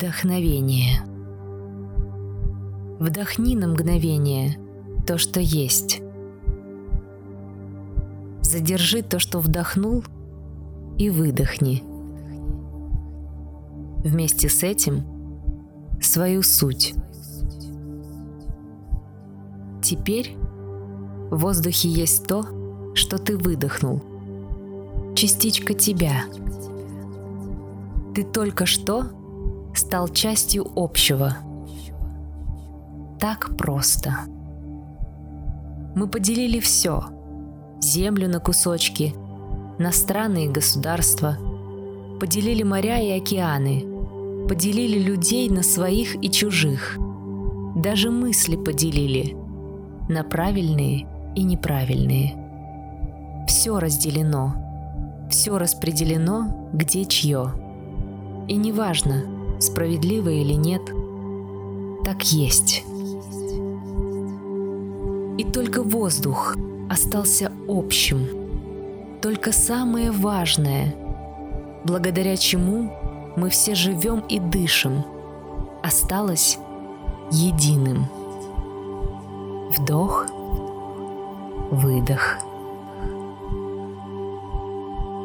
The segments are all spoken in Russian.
Вдохновение. Вдохни на мгновение то, что есть. Задержи то, что вдохнул, и выдохни. Вместе с этим свою суть. Теперь в воздухе есть то, что ты выдохнул. Частичка тебя. Ты только что стал частью общего. Так просто. Мы поделили все. Землю на кусочки, на страны и государства. Поделили моря и океаны. Поделили людей на своих и чужих. Даже мысли поделили на правильные и неправильные. Все разделено. Все распределено, где чье. И неважно, справедливо или нет, так есть. И только воздух остался общим, только самое важное, благодаря чему мы все живем и дышим, осталось единым. Вдох, выдох.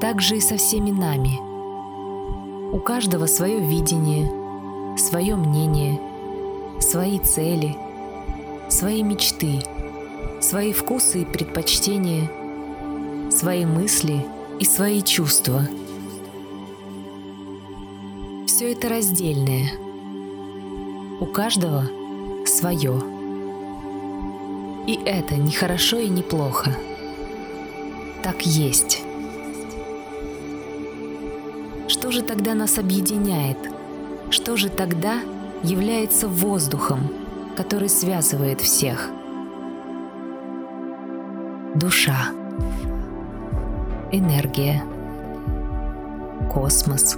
Так же и со всеми нами – у каждого свое видение, свое мнение, свои цели, свои мечты, свои вкусы и предпочтения, свои мысли и свои чувства. Все это раздельное. У каждого свое. И это не хорошо и не плохо. Так есть. Что же тогда нас объединяет? Что же тогда является воздухом, который связывает всех? Душа, энергия, космос,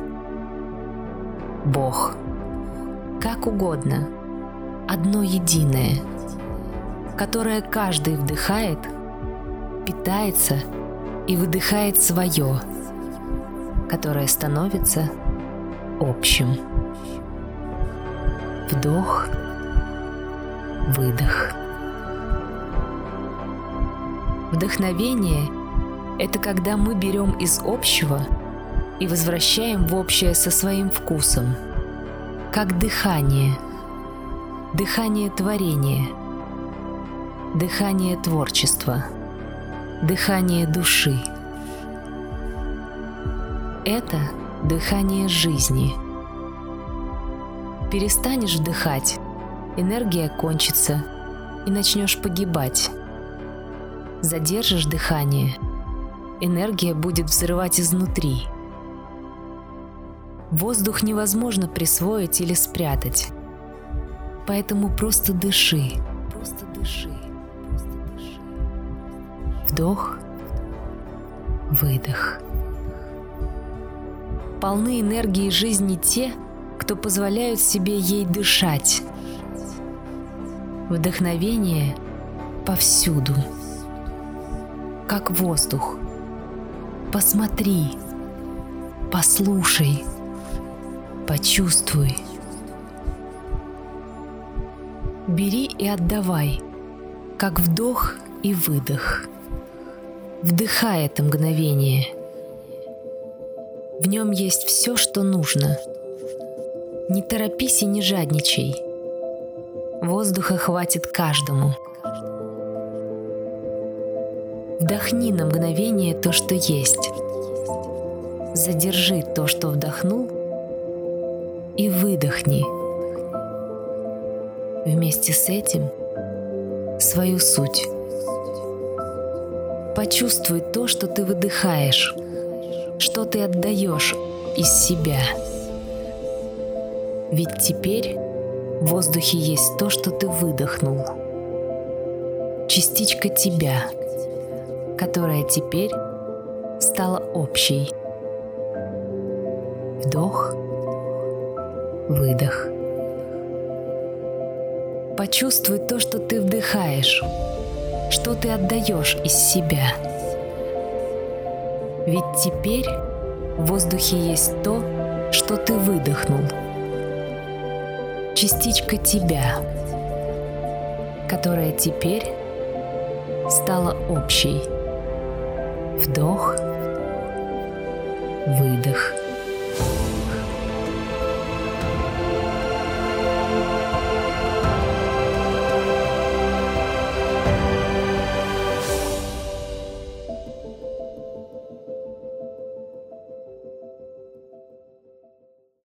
Бог. Как угодно, одно единое, которое каждый вдыхает, питается и выдыхает свое – которое становится общим. Вдох, выдох. Вдохновение — это когда мы берем из общего и возвращаем в общее со своим вкусом, как дыхание, дыхание творения, дыхание творчества, дыхание души — это дыхание жизни. Перестанешь вдыхать, энергия кончится и начнешь погибать. Задержишь дыхание, энергия будет взрывать изнутри. Воздух невозможно присвоить или спрятать. Поэтому просто дыши. Просто дыши. Просто дыши. Вдох, выдох полны энергии жизни те, кто позволяют себе ей дышать. Вдохновение повсюду, как воздух. Посмотри, послушай, почувствуй. Бери и отдавай, как вдох и выдох. Вдыхай это мгновение – в нем есть все, что нужно. Не торопись и не жадничай. Воздуха хватит каждому. Вдохни на мгновение то, что есть. Задержи то, что вдохнул, и выдохни. Вместе с этим свою суть. Почувствуй то, что ты выдыхаешь – что ты отдаешь из себя. Ведь теперь в воздухе есть то, что ты выдохнул. Частичка тебя, которая теперь стала общей. Вдох, выдох. Почувствуй то, что ты вдыхаешь, что ты отдаешь из себя – ведь теперь в воздухе есть то, что ты выдохнул. Частичка тебя, которая теперь стала общей. Вдох, выдох.